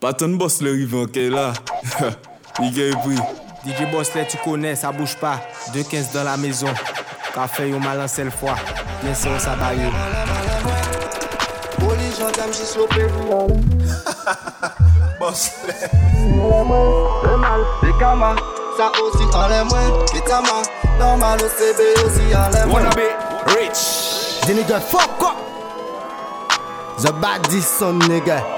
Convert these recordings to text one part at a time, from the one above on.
Patan boss le rive anke la. Lige repri DJ boss le tu kone, sa bouche pa 2.15 dan la mezon Kafe yo malan sel fwa Bien se yo sa bayo Boli jantam jis lo perou Boss le. Eman, dekama Sa osi anle mwen, bitama Normal o sebe osi anle mwen Wanna be rich. The nigga fuck up The baddest son nigga.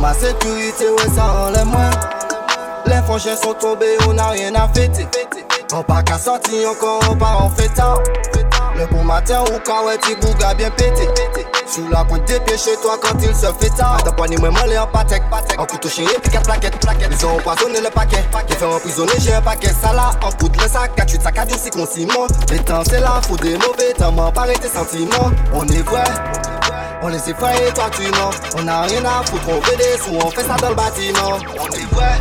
Ma sécurité, ouais, ça en les moins. Les franchins sont tombés, on n'a rien à fêter. On pas qu'à sortir encore, on part en fêtant. Le bon matin, ou quand ouais, bouga bien pété. Sous la pointe des pieds chez toi quand il se fait tard. Ta poignée m'a mollé en patek, patek. En couteau chien et puis quatre plaquettes, plaquettes Ils ont empoisonné le paquet, paquet Ils ont j'ai un paquet. Ça là, en coûte le sac, 4-8 sac à du si consignement Les temps c'est là, faut des mauvais temps M'en parer tes sentiments. On est vrai, on les effraie toi tu mens. On a rien à foutre, on des sous, on fait ça dans le bâtiment. On est vrai.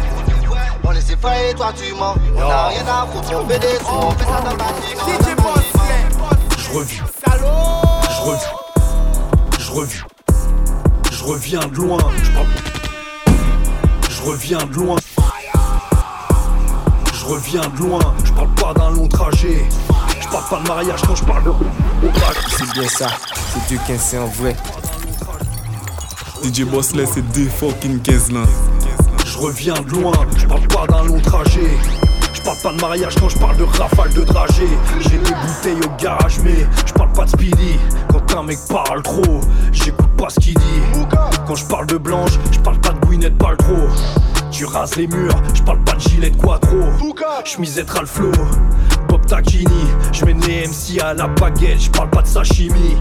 On les effraie et toi tu mens. On a rien à foutre, on fait des sous, on fait ça dans le bâtiment. Si tu penses, je revis. Je revis reviens, je reviens de loin. Je parle, je reviens de loin. Je reviens de loin. Je parle pas d'un long trajet. Je parle pas de mariage quand je parle de. C'est bien ça. C'est 2-15, c'est en vrai. DJ Boss là c'est des fucking 15 là. Je reviens de loin, je parle pas d'un long trajet. Je parle pas de mariage quand je parle de rafale de dragée. J'ai des bouteilles au garage, mais je parle pas de speedy. Quand un mec parle trop, j'écoute pas ce qu'il dit. Quand je parle de blanche, je parle pas de bouinette, pas trop. Tu rases les murs, je parle pas de gilet de quattro. Chemisette Ralflo, Bob Tacchini. Je mène les MC à la baguette, je parle pas de sashimi.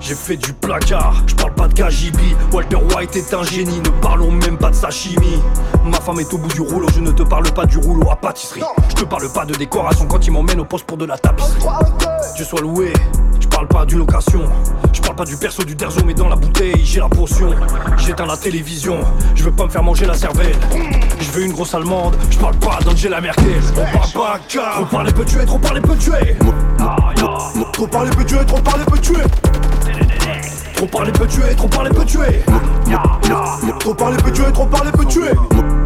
J'ai fait du placard, je parle pas de KGB Walter White est un génie, ne parlons même pas de sa chimie. Ma femme est au bout du rouleau, je ne te parle pas du rouleau à pâtisserie. Je te parle pas de décoration quand il m'emmène au poste pour de la tapisserie. Dieu soit loué, je parle pas d'une location. Je parle pas du perso du derzo mais dans la bouteille j'ai la potion. J'éteins la télévision, je veux pas me faire manger la cervelle. Je veux une grosse allemande, je parle pas d'Angela Merkel. On parle pas car Trop parler peut tuer, trop parler peut tuer. Trop parler peut tuer, trop parler peut tuer Trop parler peut tuer, trop parler peut tuer. Trop parler peut tuer, trop parler peut tuer.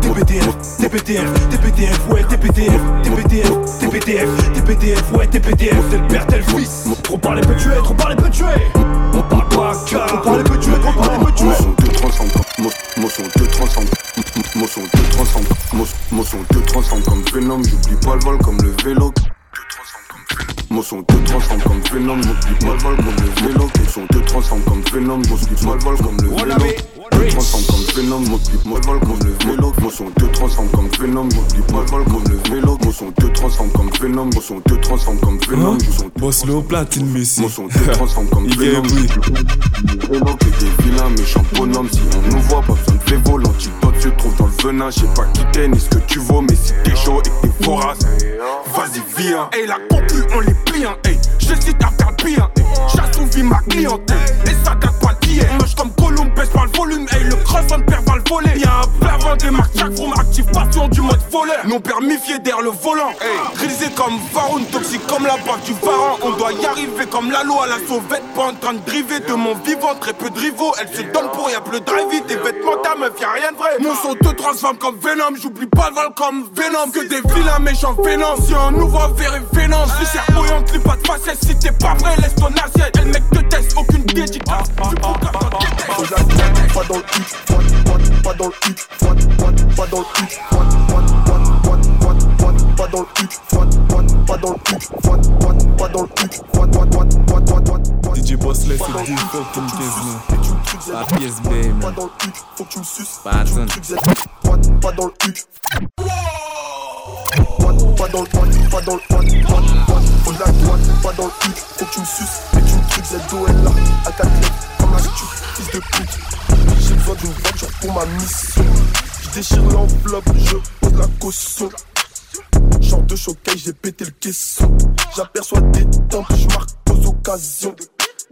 TPTF, TPTF, TPTF, ouais, TPTF, TPTF, TPTF, TPTF, ouais, TPTF, tel père, tel fils. Trop parler peut tuer, trop parler peut tuer. On parle pas car. Trop parler peut tuer, trop parler peut tuer. Motion te transforme comme mo- motion te transforme M- motion te transforme mo- motion te transforme comme Venom j'oublie pas le vol comme le vélo moi sont deux transforme comme Venom, mon clip mal comme le vélo. Ils sont deux transforme comme Venom, mon clip mal comme le vélo te transforme comme Venom pas le comme le vélo. Motion transforme comme Venom pas le comme le vélo. Motion transforme comme Venom motion te transforme comme Venom platine Messi. Motion transforme comme que des vilains méchants bonhommes Si on nous voit pas besoin de fléau L'antidote se trouve dans le venin. Je sais pas qui t'es ni ce que tu vaux Mais si t'es chaud et t'es vorace. Vas-y viens. Hey, la concu, on les plie, hein, hey. Je cite à faire bien, hey. Chasse ou vie ma clientèle. Et ça date pas d'hier. Moche comme Gollum, baisse pas le volume, hey. Le cross on perd va le voler. Y'a un blavin des marques, chaque from activation du mode voleur. Non permifié derrière le volant, hey. Grisé comme Varoun, toxique comme la barre du Varan. On doit y arriver comme la loi à la sauvette. Pas en train de driver de mon vivant, très peu de rivaux. Elle se donne pour y'a plus de drive Tes vêtements, ta meuf, y'a rien de vrai. Mon son te transforme comme Venom. J'oublie pas le vol comme Venom. Que des vilains méchants Venom. Si un nouveau verre est Venom. Viscère bouillante, plus pas de facette. Si t'es pas vrai, laisse ton assiette l'assiette, elle mec que test, aucune dédicace. Tu pour pas dans le hit, pas dans le hit, pas dans le hit, pas dans le hit, pas dans le hit, pas dans le hit, DJ Boss laisse le deal fucking business. Pas pièce B, man. Pas dans le hit, faut que tu. Pas dans le hit. Dans le pas pas dans le pas pas on la droite, pas dans le cul, faut que tu me suces. Et tu me trucs ZOL là, à quatre lettres, comme un stu, fils de pute. J'ai besoin d'une voiture pour ma mission. Je déchire l'enveloppe, je pose la caution. Genre de choquet, j'ai pété le caisson. J'aperçois des temps, je marque aux occasions.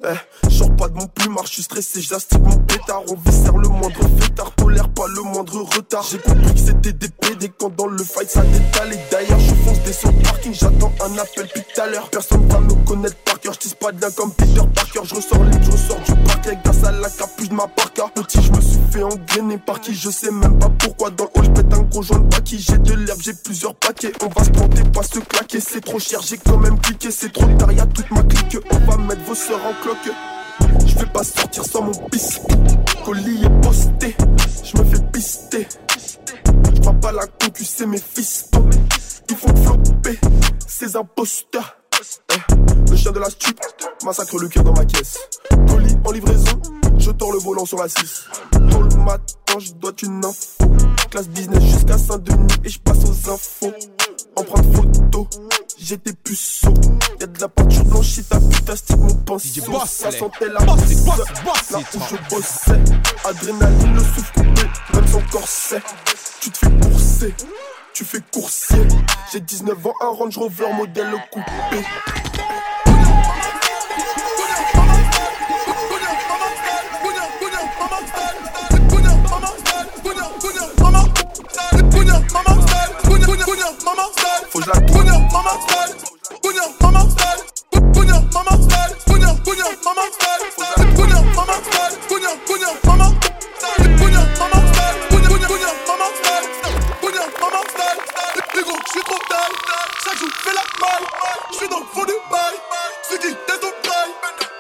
Eh, sors pas de mon plumard, je suis stressé, j'astique mon pétard. On viscère le moindre fêtard, tolère pas le moindre retard. J'ai compris que c'était des PD quand dans le fight ça détale. D'ailleurs, je fonce des le parking, j'attends un appel puis tout à l'heure. Personne va me connaître par cœur, je pas de comme Peter Parker. Je ressors les je ressors du parquet grâce à la capuche de ma parka. Petit, je me suis fait engrainer par qui, je sais même pas pourquoi. Dans le hall, je pète un gros de qui j'ai de l'herbe, j'ai plusieurs paquets. On va se planter, pas se claquer, c'est trop cher, j'ai quand même cliqué, c'est trop tard, y'a toute ma clique. On va mettre vos soeurs en Je vais pas sortir sans mon bis. Colis est posté, je me fais pister. Je crois pas la concu, c'est mes fistons. Ils font flopper ces imposteurs. Eh, le chien de la stup massacre le cœur dans ma caisse. Colis en livraison, je tords le volant sur la 6. Pour le matin, je dois une info. Classe business jusqu'à Saint-Denis et je passe aux infos. Empreinte photo, j'étais puceau. Y'a de la peinture blanchie, ta putain stick mon pinceau. Ça sentait la pisse, là où je bossais. Adrénaline, le souffle coupé, même son corset. Tu te fais courser, tu fais coursier. J'ai 19 ans, un Range Rover modèle coupé. Pognon, maman, sale. Faut maman, sale. Maman, sale. Maman, sale. Maman, sale. Maman, sale. Maman, sale. Maman, sale. Maman, sale. Maman, sale. Hugo, je trop fais la malle. Je dans le bail. Ceux qui.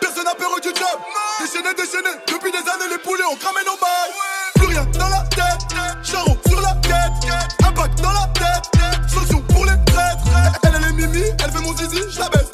Personne n'a perdu du job. Déchaîné, déchaîné. Depuis des années, les poulets ont cramé nos bails. Plus rien dans la tête. Mimi, elle veut mon zizi, je la baisse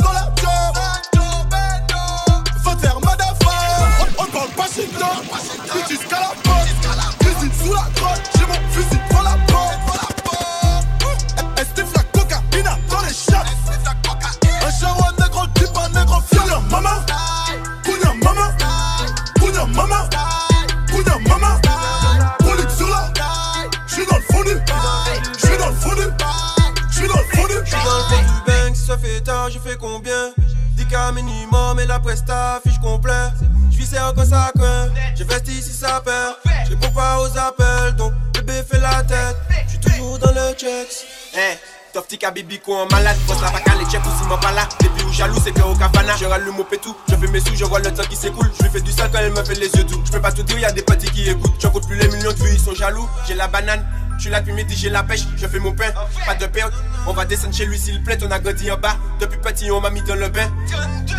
Tofty Kabibi quoi un malade, bosse la vaca, les chefs aussi m'en pas là. Depuis où jaloux, c'est que au cafana. Je rallume au pétou, je fais mes sous, je vois le temps qui s'écoule. Je lui fais du sale quand elle me fait les yeux doux. Je peux pas tout dire, y a des petits qui écoutent. J'en compte plus les millions de vues, ils sont jaloux. J'ai la banane. Je suis là depuis midi, j'ai la pêche, je fais mon pain, pas de perte. On va descendre chez lui s'il plaît, on a grandi en bas. Depuis petit, on m'a mis dans le bain.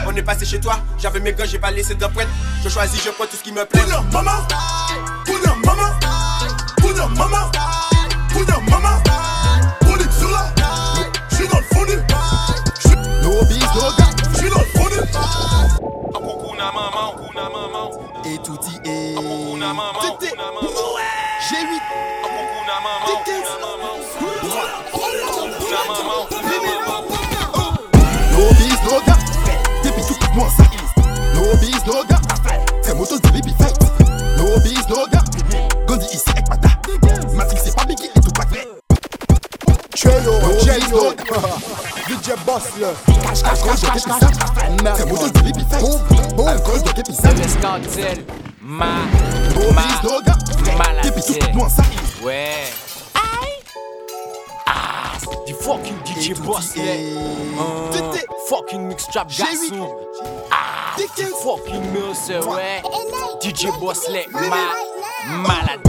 On est passé chez toi, j'avais mes gars, j'ai pas laissé d'empreinte. Je choisis, je prends tout ce qui me plaît. Maman, maman, maman, maman. là. Alcool, jacket, pis sac. Fais moi fait. Boum, scandale. Ma. Ma. Maladie. Tout ah, Du fucking DJ Boss, hum, Fucking garçon. Ah, fucking muse, ouais. DJ Boss, ma.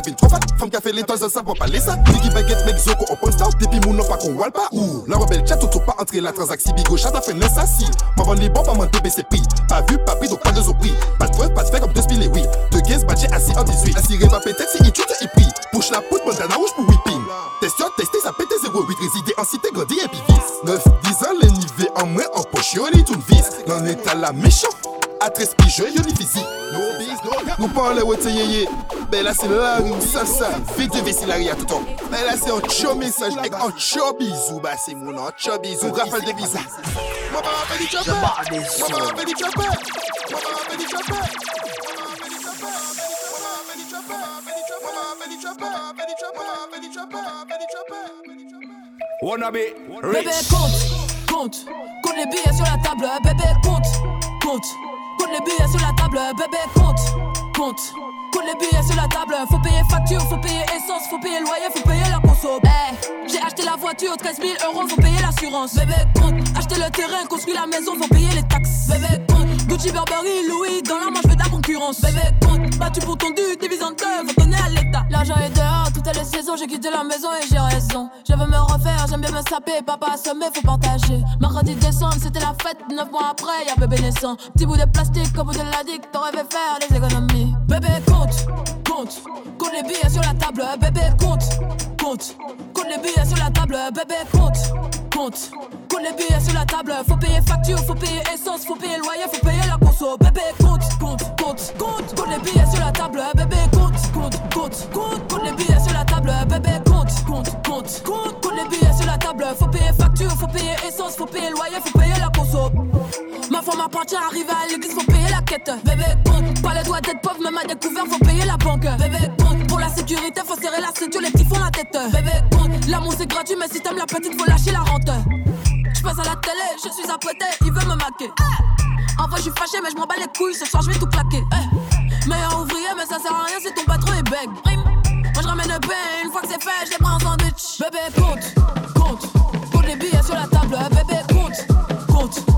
Avec trop fat. Femme qui a fait les toiles ça va pas les ça. Biggie baguette mec zoko mon nom pas qu'on wall pas. Ouh, la rebelle chat tout pas entrer la transaction bigo chat a fait si. M'avant les bons pas m'en DBC prix. Pas vu, pas pris donc pas de prix. Pas de preuve, pas de fait comme deux spilés oui. De gaze badgé assis si en 18. Assuré pas péter si il tue, il prie. Push la poudre, bandana rouge pour whipping. Testeur, testé, ça pète 08. Résidé en cité, grandi et puis vice. 9, 10 ans, les nivets en moins en poche, y'en est une vis. L'on est à la méchant. Atres pigeon yoni fizi No biz Nou parle wote yeye Be la se larin salsa Vek de vesi lari a touton Be la se an tcho mesaj Ek an bizou se moun an bizou Rafal de biza pa di pa di Bébé compte, compte Compte les billets sur la table Bébé compte, compte les billets sur la table, bébé, compte, compte, compte les billets sur la table, faut payer facture, faut payer essence, faut payer loyer, faut payer la conso. Eh, j'ai acheté la voiture, 13 000 euros, faut payer l'assurance. Bébé, compte, acheter le terrain, construire la maison, faut payer les taxes. Bébé, compte, Gucci, Burberry, Louis, dans la main, Bébé, compte, battu pour ton dû, divise en deux, à l'État. L'argent est dehors, toutes les saisons, j'ai quitté la maison et j'ai raison. Je veux me refaire, j'aime bien me saper, papa assommé, faut partager. Mercredi décembre, c'était la fête, 9 mois après, y'a bébé naissant. Petit bout de plastique, au bout de la dick, t'aurais fait faire les économies. Bébé, compte, compte, compte les billets sur la table, bébé, compte, compte, compte les billets sur la table, bébé, compte, compte les billets sur la table, faut payer facture, faut payer essence, faut payer loyer, faut payer la conso, bébé, compte, compte, compte, compte, compte les billets sur la table, bébé, compte, compte, compte, compte, compte les billets sur la table, bébé, compte, compte, compte, compte, compte les billets sur la table, faut payer facture, faut payer essence, faut payer loyer, faut payer la conso. Ma femme appartient, arrive à l'église, faut payer la quête. Bébé, compte, pas le droit d'être pauvre, même à découvert, faut payer la banque. Bébé, compte, pour la sécurité, faut serrer la ceinture, les petits font la tête. Bébé, compte, l'amour c'est gratuit, mais si t'aimes la petite, faut lâcher la rente. Je passe à la télé, je suis apprêté, il veut me maquer. En vrai, je suis fâché, mais je m'en bats les couilles, ce soir je vais tout claquer. Eh. Meilleur ouvrier, mais ça sert à rien si ton patron est beg. Moi je ramène le pain, une fois que c'est fait, je les prends en sandwich. Bébé, compte, compte, compte les billets sur la table. Bébé, compte, compte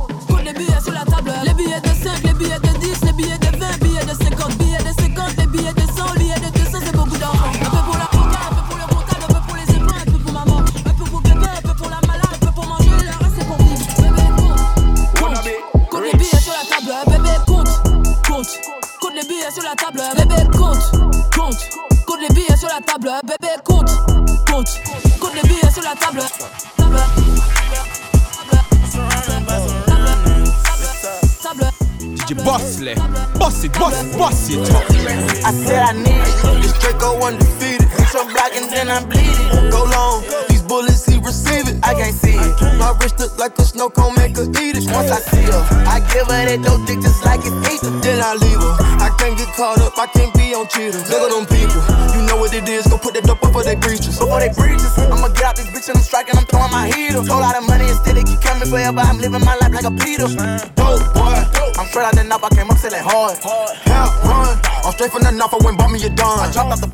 like a make her eat it. Once I see her, I give her that dope dick just like it's eat. Then I leave her. I can't get caught up. I can't be on cheaters. Look at them people. You know what it is. Go put that dope up for their breaches. Before they breaches, I'ma get out this bitch and I'm striking. I'm throwing my heater. Whole lot of money and still it keep coming forever. I'm living my life like a Peter. Dope boy. I'm straight out the knob. I came up selling hard. Hell run. I'm straight from the knob. I went bought me a dime. I dropped out the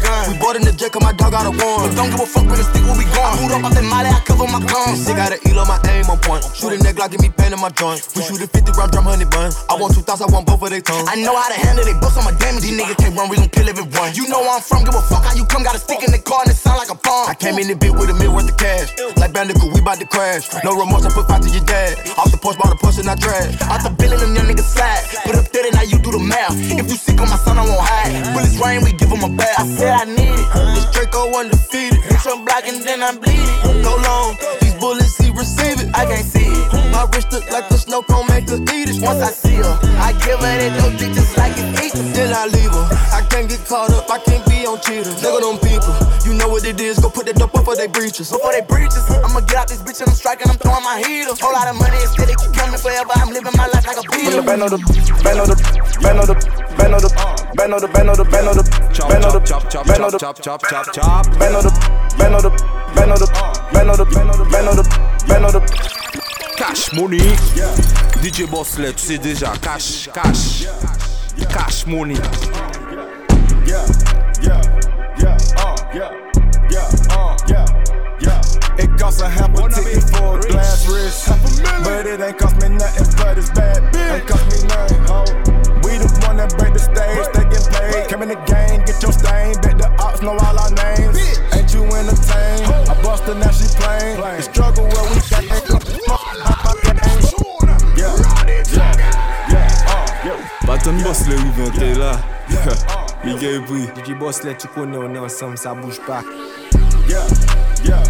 gun. We bought in the 'cause my dog got a warrant. But don't give a fuck when the stick where we going. I moved up out the molly. I cover my guns. Sick out of elo, my aim on point. Shoot a neck like give me pain in my joint. We shoot a 50 round drum, honey bun. I want two thoughts. I want both of their tongues. I know how to handle they books. I'm a damage. These niggas can't run. We gon' kill everyone. You know where I'm from. Give a fuck how you come. Got a stick in the car and it sound like a bomb. I came in the bit with a mil worth of cash. Like Bandicoot, we bout to crash. No remorse. I put five to your dad. Off the porch, bought a push and I drag. Out the billing, them young niggas slide. Put up 30, now you do the math. If you sick on my son, I won't hide. Bullets rain, we give him a bath. I said I need it. This Draco undefeated. Bitch, I'm black and then I'm bleeding. Go long. These bullets, he receive it. I can't see it. My wrist look like a snow cone, make her eat it. Once I see her, I give her that dope dick just like it's eat. Then I leave her. I can't get caught up. I can't be on cheaters. Look at them people. You know what it is. Go put that dope up for they breaches. Before they breaches, I'ma get out this bitch and I'm striking. I'm throwing my heater. Whole lot of money and still it keep coming forever. I'm living my life like a beat. Bend on the, bend on the, bend on the, bend on the, bend on the, bend on the, bend on the, Chop, bend on the, chop, chop, bend on the, chop, chop, chop, chop. bend on the, on the, on the, on the, on the, on the, bend on the. Cash money. DJ Boss, tu sais déjà. Cash, cash. Cash money. Yeah, yeah, yeah, uh, yeah, yeah, uh, yeah, yeah. It costs a half a ticket for a glass wrist, but it ain't cost me nothing but it's bad. Ain't cost me nothing, I bust her, now she playing. The struggle where we got Yeah, yeah, yeah, uh, yeah. Baton boss le rive, t'es là. Les gars, oui. DJ Boss, là, tu connais, on est ensemble, ça bouge pas. Yeah, yeah,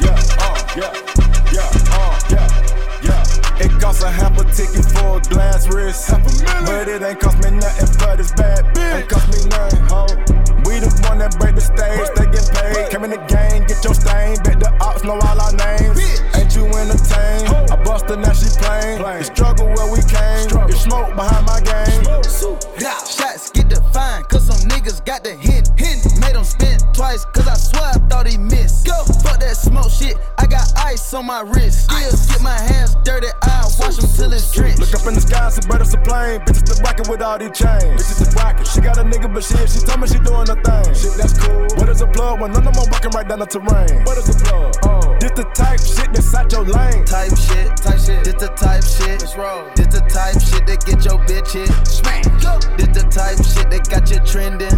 yeah, yeah, yeah, uh, yeah, It a half a ticket for a glass wrist. But it ain't cost me nothing but this bad bitch. Ain't cost me nothing, ho. We the one that break the stage, they get paid. Came in the game, get your stain. Bet the ops know all our names. Ain't you entertained? I bust her, now she plain. The struggle where we came. It's smoke behind my game. Shots get defined, cause some niggas got the hint. hint. Made them spin twice, cause I swear I thought he missed. Go, fuck that smoke shit, I got ice on my wrist. Still get my hands dirty, I wash them till it's drenched. Look up in the sky, see birds a plane. Bitches the rockin' with all these chains. Bitches the rockin'. She got a nigga, but shit, she told me she doing her thing. Shit, that's cool. What is a plug when none of them walking right down the terrain? What is a plug? Oh, this the type shit that's out your lane. Type shit, type shit. This the type shit. This the type shit that get your bitch hit. Smack. This the type shit that got you trending.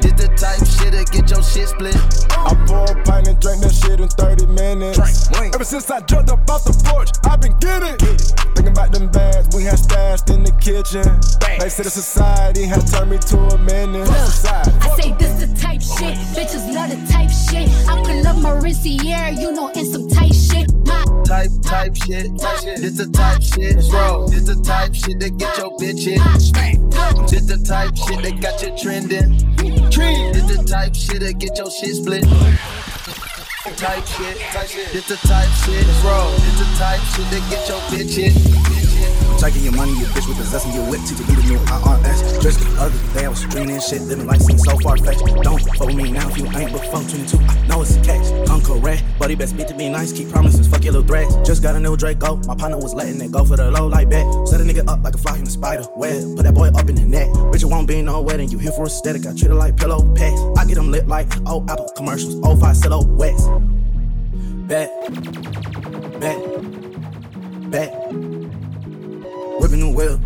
This the type shit that get your shit split. Oh. I pour a pint and drink that shit in 30 minutes. Ever since I jumped up off the porch, I've been getting. Thinking about them bags we had stashed in the kitchen. They said the society had turned me to a menace. Society. I say this the type shit, bitches love the type shit. I pull up my Rinciere, you know, in some tight shit. My Type, type shit. This the type shit. Bro. This the type shit that get your bitch hit. This the type shit that got you trending. This the type shit that get your shit split. Type shit, type shit. This the type shit, bro. This the type shit that get your bitch hit. I'm taking your money, you bitch, with possessing your whip to be the new IRS. Just the other day, I was streaming shit, living life seems so far fetched. Don't fuck me now if you ain't but phone 22. I know it's a catch. I'm correct, he best be to be nice, keep promises, fuck your little threats. Just got a new Draco, my partner was letting it go for the low like bet. Set a nigga up like a fly in a spider web. Put that boy up in the net. Bitch, it won't be no wedding, you here for aesthetic. I treat it like pillow pets. I get them lit like old Apple commercials, 05 silhouettes. Bet, bet, bet. Whipping the wheel,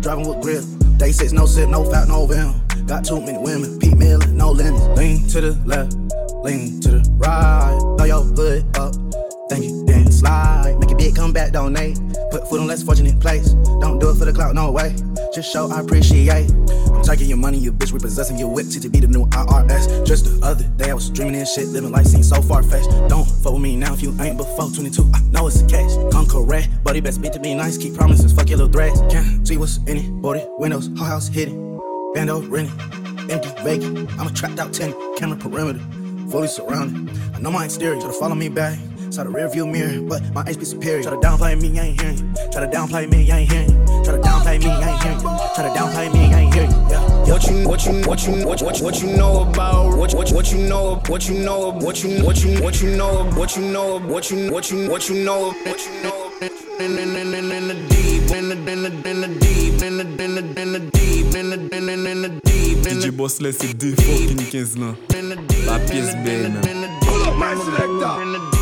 driving with grill. Day six, no sip, no fat, no venom. Got too many women, Pete Miller, no limits. Lean to the left, lean to the right. Throw your hood up, thank you, then slide. Make a big comeback, donate. Put food on less fortunate place. Don't do it for the clout, no way. Just show I appreciate. Taking your money, you bitch, repossessing your whip to be the new IRS. Just the other day, I was dreaming this shit, living life seems so far fetched. Don't fuck with me now if you ain't before 22. I know it's a catch. Come correct, he best be to be nice, keep promises, fuck your little threats. Can't see what's in it, body, windows, whole house hidden. Bando rented, empty, vacant. I'm a trapped out 10, camera perimeter, fully surrounded. I know my exterior, try to follow me back. Saw the rear view mirror, but my HP superior. Try to downplay me, I ain't hearing you. Try to downplay me, I ain't hearing you. Try to downplay me, I ain't hearing you. Try to downplay me, I ain't hearing you. Yeah. What you what you what you what what what you know about what what what you know what you know what you what you what you know what you know what you what you what you know what you know in in in in in the deep in the in the in the deep in the in the in the deep in the in the in the deep in DJ Boss là c'est deux fucking 15 là. La pièce belle. Pull up my selector.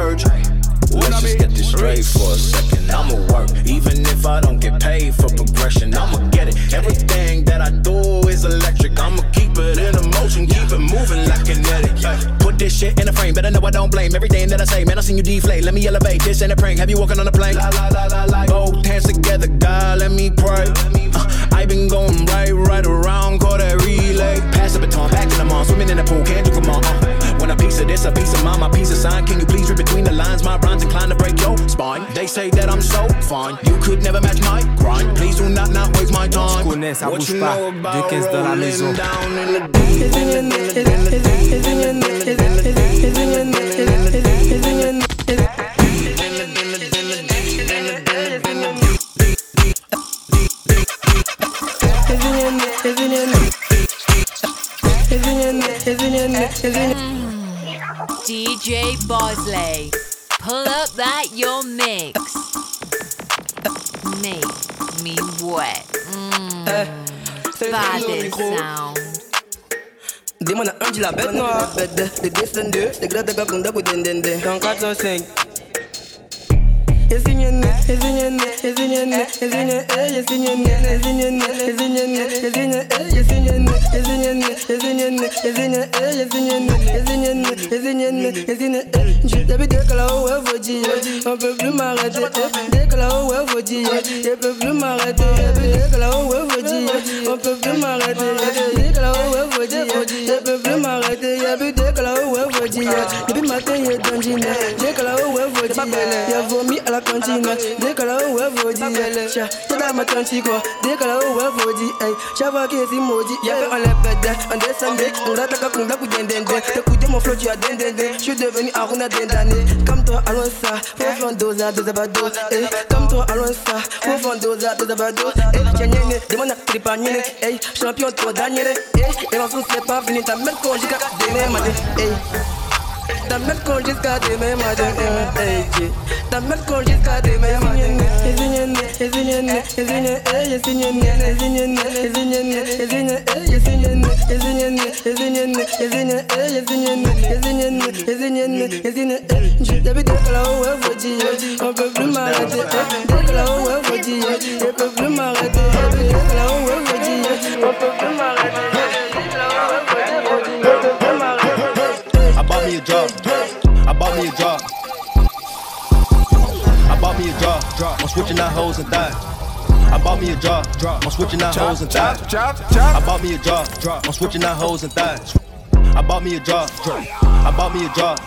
Let's just get this straight for a second. I'ma work, even if I don't get paid for progression. I'ma get it. Everything that I do is electric. I'ma keep it in a motion, keep it moving like kinetic. Put this shit in a frame, better know I don't blame everything that I say. Man, I seen you deflate. Let me elevate. This ain't a prank. Have you walking on a plane? La la la la la. Say that I'm so fine, you could never match my grind. Please do not not waste my time. connais, ça bouge pas. 2-15 dans la maison. DJ Bosley, pull up that your mix. Make me wet. Mmm, Eh, Body sound. Demon a Angela, bête noire, bête de, de 10 22, de grade de gap, on doit vous dindindin. Dans 405. On peut plus m'arrêter. Dès que là-haut est vaudie, je plus m'arrêter. Dès que là-haut est vaudie, on peut plus m'arrêter. Dès que là-haut est vaudie, je peux plus m'arrêter. Dès que est vaudie, depuis matin est dandine. Dès que là-haut est vaudie, il a vomi à la continua, décola ou eu vou dire. Tcha, tcha da ma tanti quoi, décola ou eu vou dire. Hey, tcha va que si maudit. Y'a on on on den den den. Den den den. Devenu runa den à dos à dos. À dos à dos. Nyene, à champion Daniel. Et pas Damlar jusqu'à demain matin Damlar jusqu'à demain matin J'avais des clous à vous dire, on peut plus m'arrêter. Des clous à vous dire, on peut plus m'arrêter. Des clous à vous dire, on peut plus m'arrêter. A. I bought me a job. I bought me a job. I'm switching out hoes and thighs. I bought me a job. I'm switching out hoes and thighs. I bought me a job. I'm switching out hoes and thighs. I bought me a job. I bought me a job.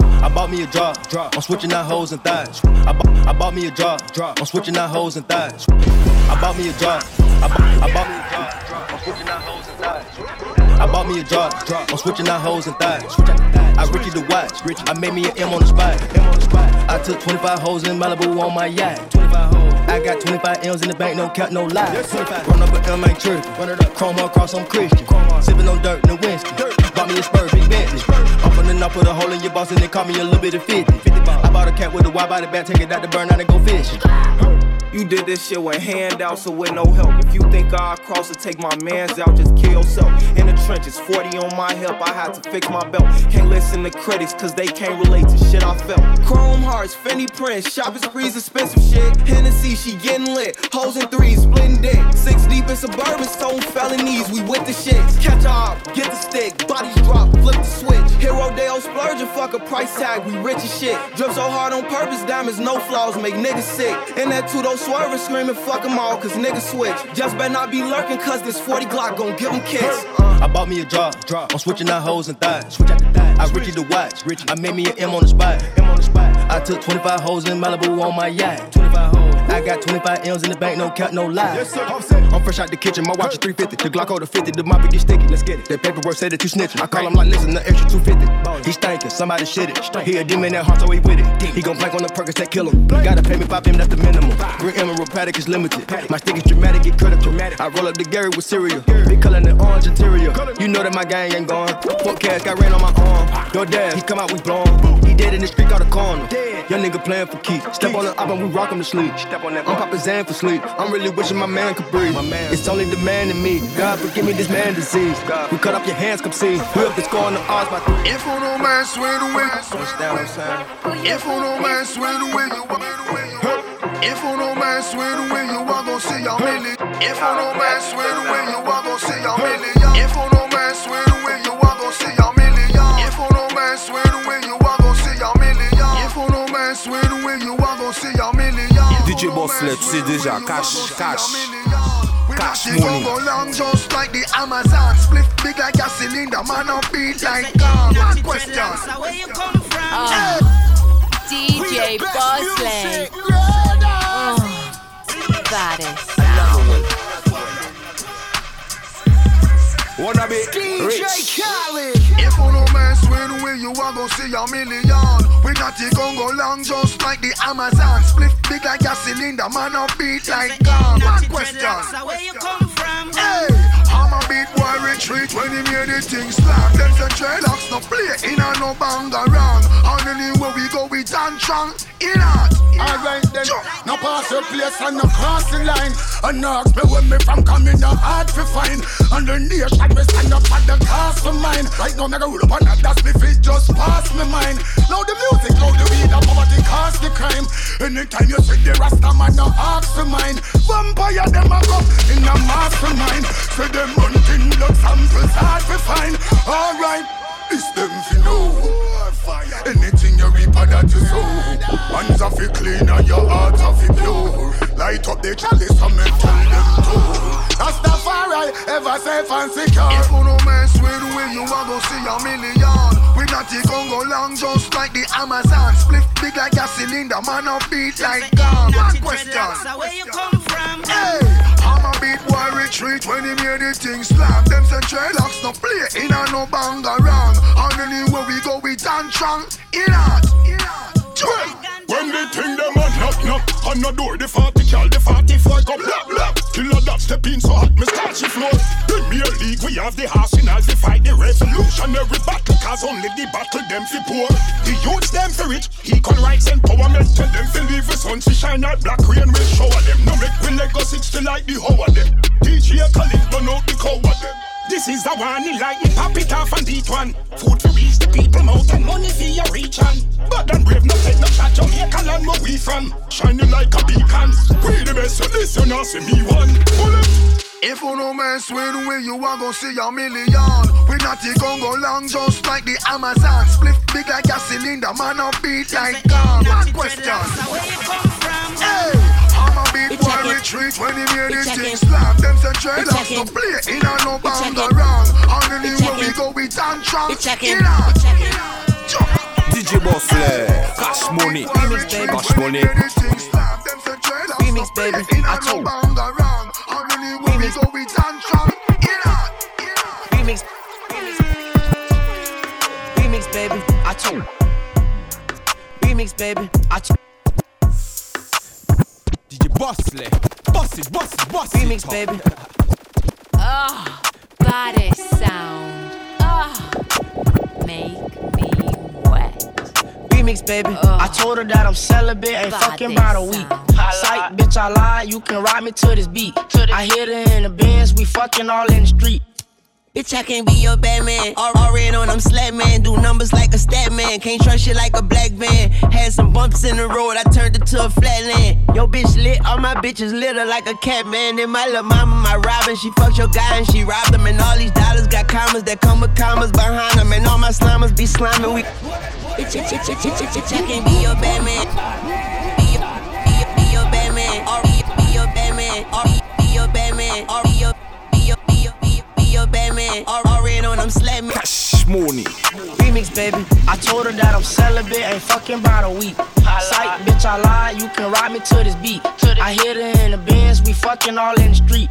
I bought me a job. I'm switching out hoes and thighs. I, bu- I bought me a job. I'm switching out hoes and thighs. I bought me a job. I, bu- I bought me a job. I'm switching out hoes and thighs. I bought me a job. I'm switching out hoes and thighs. I Ricky the watch. I made me an M on the spot. I took 25 hoes in Malibu on my yacht. 25 hoes. I got 25 M's in the bank, no cap, no lie. Run up a M, ain't tripping. Run chrome across on Christian. Sipping on dirt and the whiskey. Bought me a spur, big Bentley. Up and I put a hole in your boss and then call me a little bit of 50. I bought a cat with a wide body bat, take it out to burn out and go fishing. You did this shit with handouts or with no help. If you think I'll cross or take my mans out, just kill yourself. In the trenches, 40 on my hip, I had to fix my belt. Can't listen to critics, cause they can't relate to shit I felt. Chrome hearts, Fendi prints, shopping sprees, expensive shit. Hennessy, she getting lit. Hoes in threes, splitting dick. Six deep in suburban, stone felonies, we with the shit. Catch up, get the stick, bodies drop, flip the switch. Hero and fuck a price tag, we rich as shit. Drip so hard on purpose, diamonds, no flaws, make niggas sick. And that two those swerving, screaming, fuck them all, cause niggas switch. Just better not be lurking, cause this 40 Glock gon' give them kicks. I bought me a job. I'm switching out hoes and thighs. Switch out the thighs. I Ricky the watch. I made me an M on the spot. M on the spot. I took 25 hoes in Malibu on my yacht. 25 hoes. I got 25 M's in the bank, no cap, no lie. Yes, sir. I'm fresh out the kitchen, my watch is 350. The Glock the 50, the mop get sticky. Let's get it. That paperwork said that you snitching. I call him like, listen, the extra 250. He stinking, somebody shit it. He a demon that heart, so he with it. He gon' blank on the Perkins that kill him. Gotta pay me 5 M, that's the minimum. Green Emerald Patek is limited. My stick is dramatic, get critical. I roll up the Gary with cereal. Big color and orange interior. You know that my gang ain't gone. Fuck cash, got rain on my arm. Your dad, he come out, we blown. He dead in the street, got a corner. Young nigga playing for keeps. Step on the up and we rock him to sleep. Step. I'm popping Zan for sleep. I'm really wishing my man could breathe. It's only the man in me. God forgive me this man disease. We cut off your hands, come see. We up the score on the odds by three. If on no man swear to win. Understand what I'm saying? If on no man swear to win, you If on no man swear to win, you are gon' see your million. If on no man swear to win, you are gon' see your million. If on no man swear to win, you are gon' see your DJ Bosslet, tu sais déjà, cash, cash. Cash Money. money. Long just like the Amazon. Split big like a cylinder, man on beat like gum. One question. Uh, DJ Bosley. Uh, baddest sound. Wanna be DJ rich. Khaled. If on no man swear to win, you are gon' see a million. We got it gon' go long just like the Amazon. Split big like a cylinder, man on beat like gum. One question. Hey, retreat when he made the thing slap. Them say dreadlocks no play in a no bang around. And anywhere we go, we dance strong. In art. Alright then, no pass your place and no cross the line. And no ask me where me from coming, no hard to find. And the nation we stand up at the cost of mine. Right now, me go roll up that, that's me fit just pass me mind. Now the music, now the weed, the poverty cost the crime. Anytime you see the Rasta man, no ask for mine. Vampire them a go in a mastermind. Say them hunting blood samples hard to find. Alright, it's them fi know. Anything you reap of that you sow. Hands are fi clean and your heart are fi pure. Light up the chalice and me tell them to. Rastafari ever safe and secure. If you no mess with we, you a go see a million. We not the Congo long, just like the Amazon. Split big like a cylinder, man a beat like gun. One question. Beat boy retreat when he made the thing slap. Them say dreadlocks no play in a no bang around. And anywhere we go, we dance strong. In art, in art. When they think them a knock knock on the door, the 40 cal, the 44 come lap lap. Killer that step in so hot, me start she floor. Premier League, we have the arsenal to fight the revolutionary battle, cause only the battle them fi poor. The youths them fi rich, He equal rights empowerment, tell them fi leave the sun to shine out black rain will shower them. No make we Lego 60 like the whole of them. DJ Khalid burn out the cow of them. This is the one, he like it, pop it off and beat one. Food to reach the people mouth and money for your reach on. But then brave, no take no shot, Jamaica land where we from. Shining like a beacon. We the best, so this you not see me one. Bullet. If you no mess with we, you a go see a million. We not the Congo long, just like the Amazon. Split big like a cylinder, man a beat like gun. One question. Hey, I'm a beat boy retreat when he made the thing slap. Them say dreadlocks no play in a no bang around. And anywhere we go, we dance strong. In a, DJ Boss Flair, Cash Money, Cash Money. Remix, baby. I told. Remix, go we dance strong. Remix. Remix, baby. I told. Remix, baby. I told. DJ Boss Flair, boss it, boss it, boss it. Remix, baby. Ah, body sound. Ah, make me wet. Remix, baby. I told her that I'm celibate, ain't fucking about a week. Sight, bitch, I lied. You can ride me to this beat. I hit her in the Benz, we fucking all in the street. Bitch, I can't be your Batman. All on them slap man. Do numbers like a stat man. Can't trust shit like a black man. Had some bumps in the road, I turned it to a flatland. Yo, bitch lit, all my bitches litter like a cat man. And my little mama, my Robin, she fucked your guy and she robbed him. And all these dollars got commas that come with commas behind them. And all my slimers be sliming. We. Bitch, bitch, bitch, bitch, bitch, bitch, I can't be your Batman. Be your, be your, be your Batman. Or be, be your Batman. Or be, be your Batman. Batman. Or already on them slap me. Cash Money. Remix, baby. I told her that I'm celibate, ain't fucking about a week. Sight, bitch, I lied. You can ride me to this beat. I hit her in the Benz, we fucking all in the street.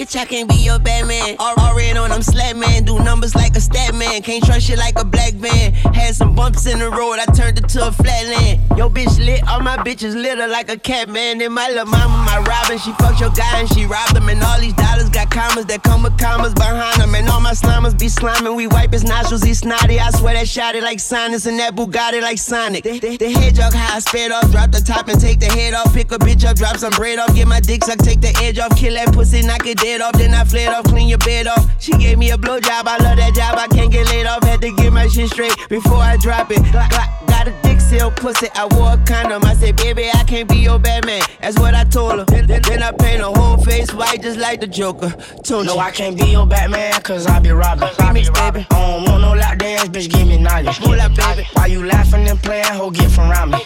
Bitch, I can't be your Batman. All already on them slap man. Do numbers like a stat man. Can't trust shit like a black man. Had some bumps in the road, I turned it to a flatland. Yo, bitch lit, all my bitches litter like a cat man. And my little mama, my Robin, she fucked your guy and she robbed him. And all these dollars got commas that come with commas behind them. And all my slimers be sliming. We wipe his nostrils, he snotty. I swear that shot it like sinus and that Bugatti like Sonic. The, the, the hedgehog high, sped off, drop the top and take the head off. Pick a bitch up, drop some bread off. Get my dick sucked, take the edge off. Kill that pussy, knock it dead off. Then I fled off, clean your bed off. She gave me a blowjob, I love that job. I can't get laid off, had to get my shit straight before I drop it. Glock, glock, got a dick seal pussy, I wore a condom. I said, baby, I can't be your Batman. That's what I told her. Then, then, then I paint her whole face white just like the Joker. Tunchi. No, I can't be your Batman, cause I be robbing. Remix, baby. I don't want no dance, bitch, give me knowledge. Pull up, baby. Why you laughing and playing, ho, get from around me.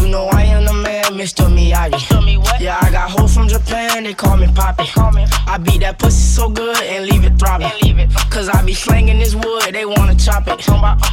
You know I am the man, Mr. Miyagi. Yeah, I got hoes from Japan, they call me Poppy. I beat that pussy so good and leave it throbbing. Cause I be slanging this wood, they wanna chop it.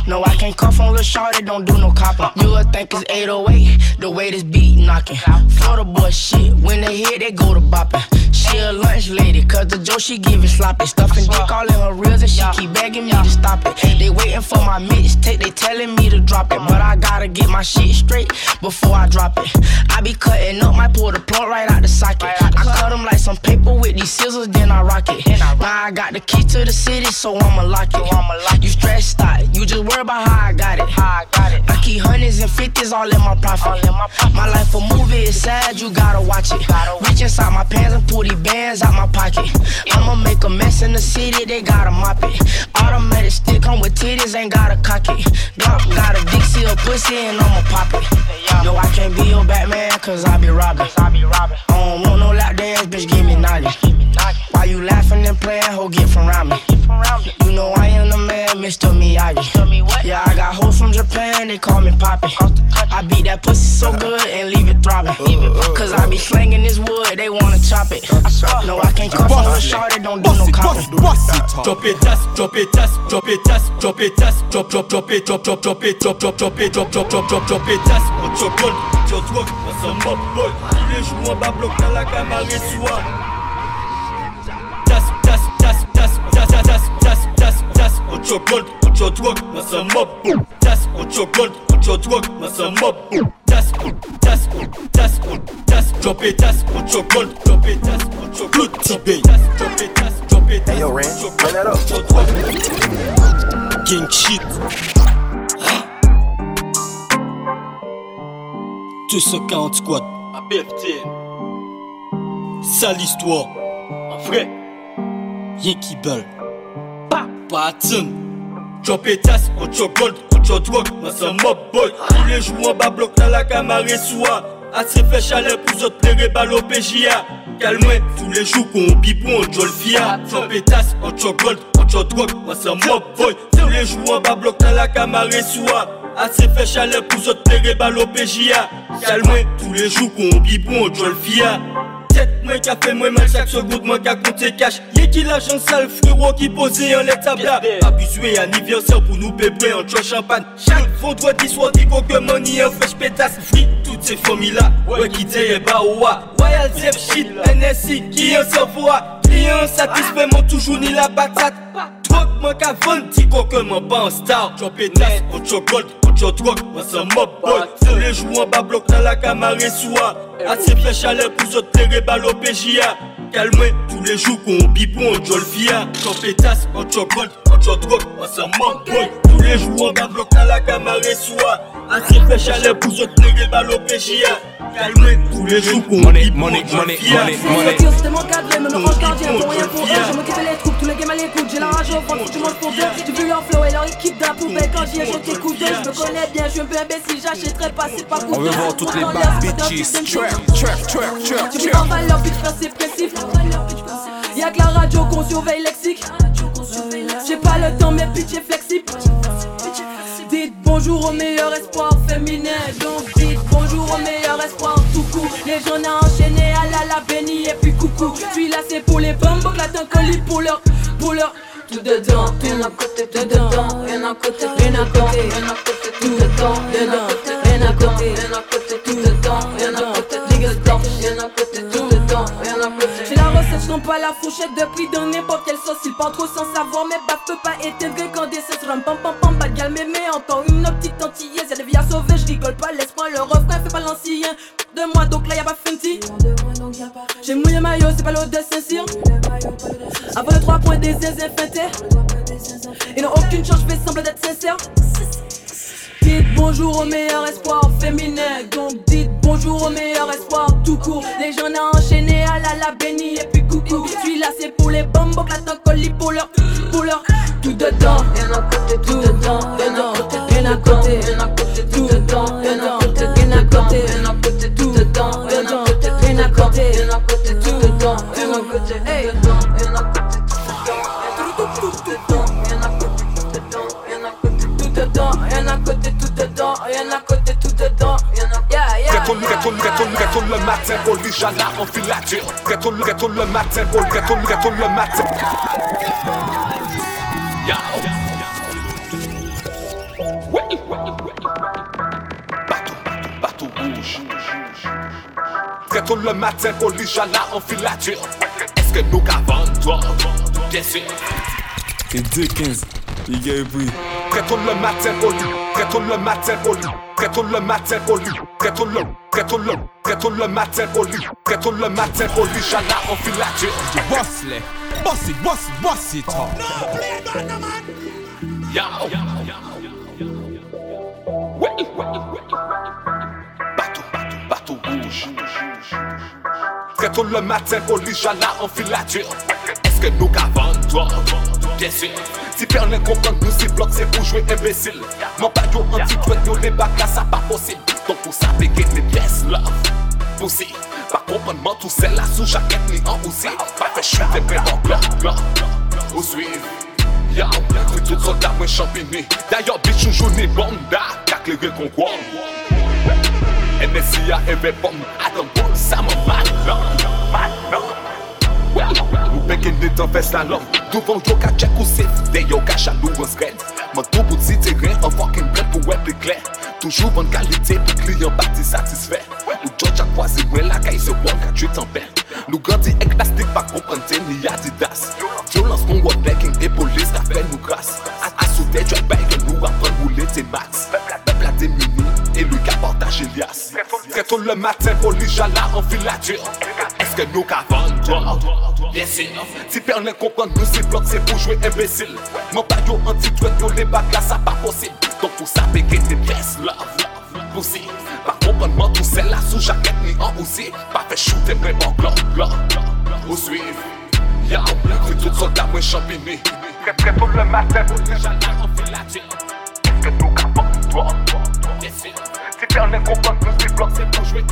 No, I can't cuff on Lil Shorty, don't do no copper. You would think it's 808, the way this beat knocking. Florida boy shit, when they hit, they go to bopping. She a lunch lady, cause the Joe she give it sloppy. Stuffing dick all in her ribs and she keep begging me to stop it. They waiting for my mixtape, they telling me to drop it. But I gotta get my shit straight before I drop it. I be cutting up, might pull the plug right out the socket. I cut them like some paper with these scissors, then I rock it. Now I got the key to the city, so I'ma lock it. You stressed out, you just worry about how I got it. I keep hundreds and fifties all in my profit. My life a movie, it's sad, you gotta watch it. Gotta Reach inside my pants and pull these bands out my pocket. I'ma make a mess in the city, they gotta mop it. Automatic stick come with titties, ain't gotta cock it. Glock got a Dixie, a pussy, and I'ma pop it. No, I can't be your Batman, cause I be robbing. I don't want no meus games knowledge. You laughing and playing, ho, get from around me. You know I am the man, Mr. Miyagi. Yeah, I got hoes from Japan, they call me Poppy. I beat that pussy so good and leave it throbbing. Cause I be slanging this wood, they wanna chop it. No, I can't cuff on a shorty, don't do no copy. Drop it ass, drop it ass, drop it ass, drop it ass, drop drop drop it, drop drop drop it, drop drop drop it, drop drop drop drop drop it ass. On chocolat, on drogue, on s'en mob boy. Tous les jours on va bloc dans la camarade soir. und your gold your a mob das gold your a mob das das drop it das gold drop it das your drop it das drop it hey yo shit. Squad à BFTN Sale histoire. En vrai. Y'a qui balle Drop it ass, on chop gold, on chop drogue, moi c'est mob boy. Tous les jours on va bloc dans la camarade soir. Assez fait chalet pour autres les balles au PJA. Calme-moi, tous les jours qu'on bipon, on jol fia. Drop it ass, on chop gold, on chop drogue, moi c'est mob boy. Tous les jours on va bloc dans la camarade soir. Assez fait chalet pour autres les balles au PJA. Calme-moi, tous les jours qu'on bipon, on jol fia tête Mwen ka fe mwen man chak segout Mwen ka konte kash Ye ki la jan sal frero ki pose yon let tabla Abuswe aniverser pou nou bebre an tchou champan Chak vendredi swadi koke money an fresh petas Free tout se fomi la Wè ki deye ba owa Royal Zep shit NSI ki yon servoa Klien satisfè man toujours ni la patate. Trok mwen ka vend Ti koke mwen pa an star Chou petas, an chou gold out your truck, moi c'est mob boy. C'est les joues en bas bloc dans la camarade soie. Assez fait chaleur pour se terrer balle au PJA Calme, tous les jours qu'on bipon, on jolfia J'en pétasse, on chocolate yo drog, ansan boy Tou le jou an ba blok nan la kamare swa Anse fè chale pou zot nege balo pechia Kalme tou le jou Money, money, money, money, money. Je t'ai mon cadre, mais non encardé, pour rien pour eux. Je m'occupe les troupes, tous les games à l'écoute J'ai la rage au ventre, tu manges pour deux. Tu veux leur flow et leur équipe d'un poubelle Quand j'y ai, je t'ai coupé, je me connais bien Je suis un peu imbécile, j'achèterai pas, c'est pas coupé On veut voir toutes les bad bitches. Trap, trap, trap, trap, Tu mets en valeur, bitch, principe, principe Y'a que la radio qu'on surveille lexique. J'ai pas le temps, mais pitch est flexible. Dites bonjour au meilleur espoir féminin. Donc dites bonjour au meilleur espoir tout court. Les jeunes à enchaîner à la la béni et puis coucou. Puis là c'est pour les bombes, t'un colis pour leur, pour leur. Tout dedans, rien à côté, tout dedans, rien à côté, rien à côté, rien à côté, tout dedans, dedans, Recette, j'tombe pas la fourchette de dans n'importe quelle sauce. Il parle trop sans savoir, mais bah peut pas intégrer quand des cesses rum pam pam pam, bad gal mémé, encore une autre petite antillaise. Y'a des vies à sauver, j'rigole pas, laisse-moi le refrain, fais pas l'ancien. De moi donc là y'a pas Fenty. J'ai mouillé maillot, c'est pas l'eau de Saint-Cyr. Avant le 3 points des zinzins. Ils n'ont aucune chance, je fais semblant d'être sincère. Dites bonjour au meilleur espoir féminin. Donc dites bonjour au meilleur espoir tout court. Les jeunes à enchaîner à la la béni et puis coucou. Suis là, c'est pour les bombes, là t'en colis pour leur, pour leur. Tout dedans, rien à côté, tout dedans, rien à côté, rien à côté, rien à côté, tout dedans, rien à côté, rien à côté, rien à côté, tout dedans, rien à côté, rien à côté, rien à côté, tout dedans, rien à côté, hey. Retourne le matin j'alla en filature. Le matin le matin. Yeah. Ouais, ouais, ouais. Bateau, bateau, bateau rouge. Retourne le matin pour lui, j'alla en filature. Est-ce que nous qu'avons toi? Bien sûr. Et 2-15, les gars et puis. Très tôt le matin au lit, le matin au lit, très tôt le matin au lit, très tôt le, très tôt le, très tôt le matin au lit, très tôt le matin au lit, j'alla en filature. Boss les, boss it, boss it, boss it. Yo. Ouais, Bateau, bateau, bateau rouge. Très tôt le matin au lit, j'alla en filature. Est-ce que nous qu'avant toi? Bien sûr. Si personne comprend que si bloc, c'est pour jouer imbécile. Mon bateau anti-tweet, yo les bacs là, ça pas possible. Donc pour ça, péguer mes pièces, love. Poussi, pas comprendre tout c'est là sous jaquette ni en aussi. Pas fait chuter, mais en bloc, bloc. Ou suivre. Yo, c'est tout soldat, moi champigny. D'ailleurs, bitch, ou journée bonda, qu'à clairer qu'on croit. NSIA, et bomb, Adam Bull, ça me mal, Ken de tan fes la lom Duvan yo ka chek ou sef De yo ka chalou an skren Man tou bout si te gren An fokin pren pou wep le klen Toujou van kalite pou kliyan bati satisfè Ou jo chak wazi mwen la ka ise wan ka chwe tan ben Nou ganti ek plastik pa group an ten ni adidas Violans kon wote ken e polis ka fè nou gras Asou de jwa bay gen nou apan roule te max. Pepla pepla te mini et ka partage Elias. Très tôt le matin poli jala en filature Est-ce que nous qu'avant toi? Bien sûr. Si personne comprend nous c'est bloc c'est pour jouer imbécile. Mon baillot anti-tweet yo les bacs là ça pas possible. Donc pour ça péguer des pièces love Poussi Pas comprendre tout c'est là sous jaquette ni en aussi. Pas fait shooter mais bon glock Ou suivre. Yo, c'est tout soldat moi champigny. Très très tôt le matin poli jala en filature Est-ce que nous Bien sûr Faire les combats que pour jouer.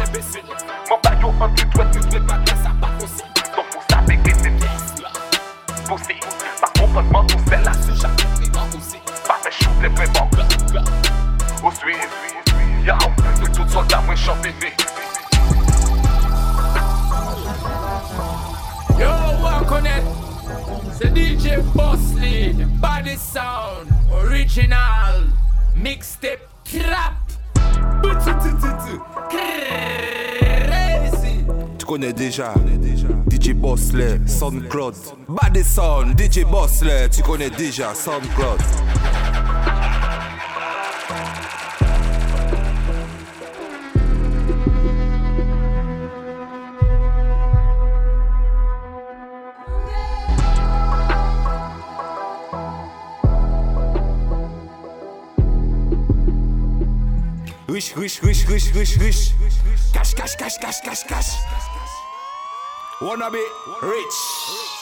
Mon un tu fais pas bien, pas possible. Donc vous savez que c'est bien. Possible. Par tout là, c'est jamais aussi. Fait. Au yo, de tout soldat, moi on. C'est DJ Boss Lead, Body Sound, Original, Mixtape Trap. Tu connais déjà DJ Bossler, SoundCloud. Bad Sound, DJ Bossler, tu connais déjà SoundCloud. Riche, riche, riche, riche, riche, riche. Cash, cash, cash, cash, cash, cash. Wanna be rich.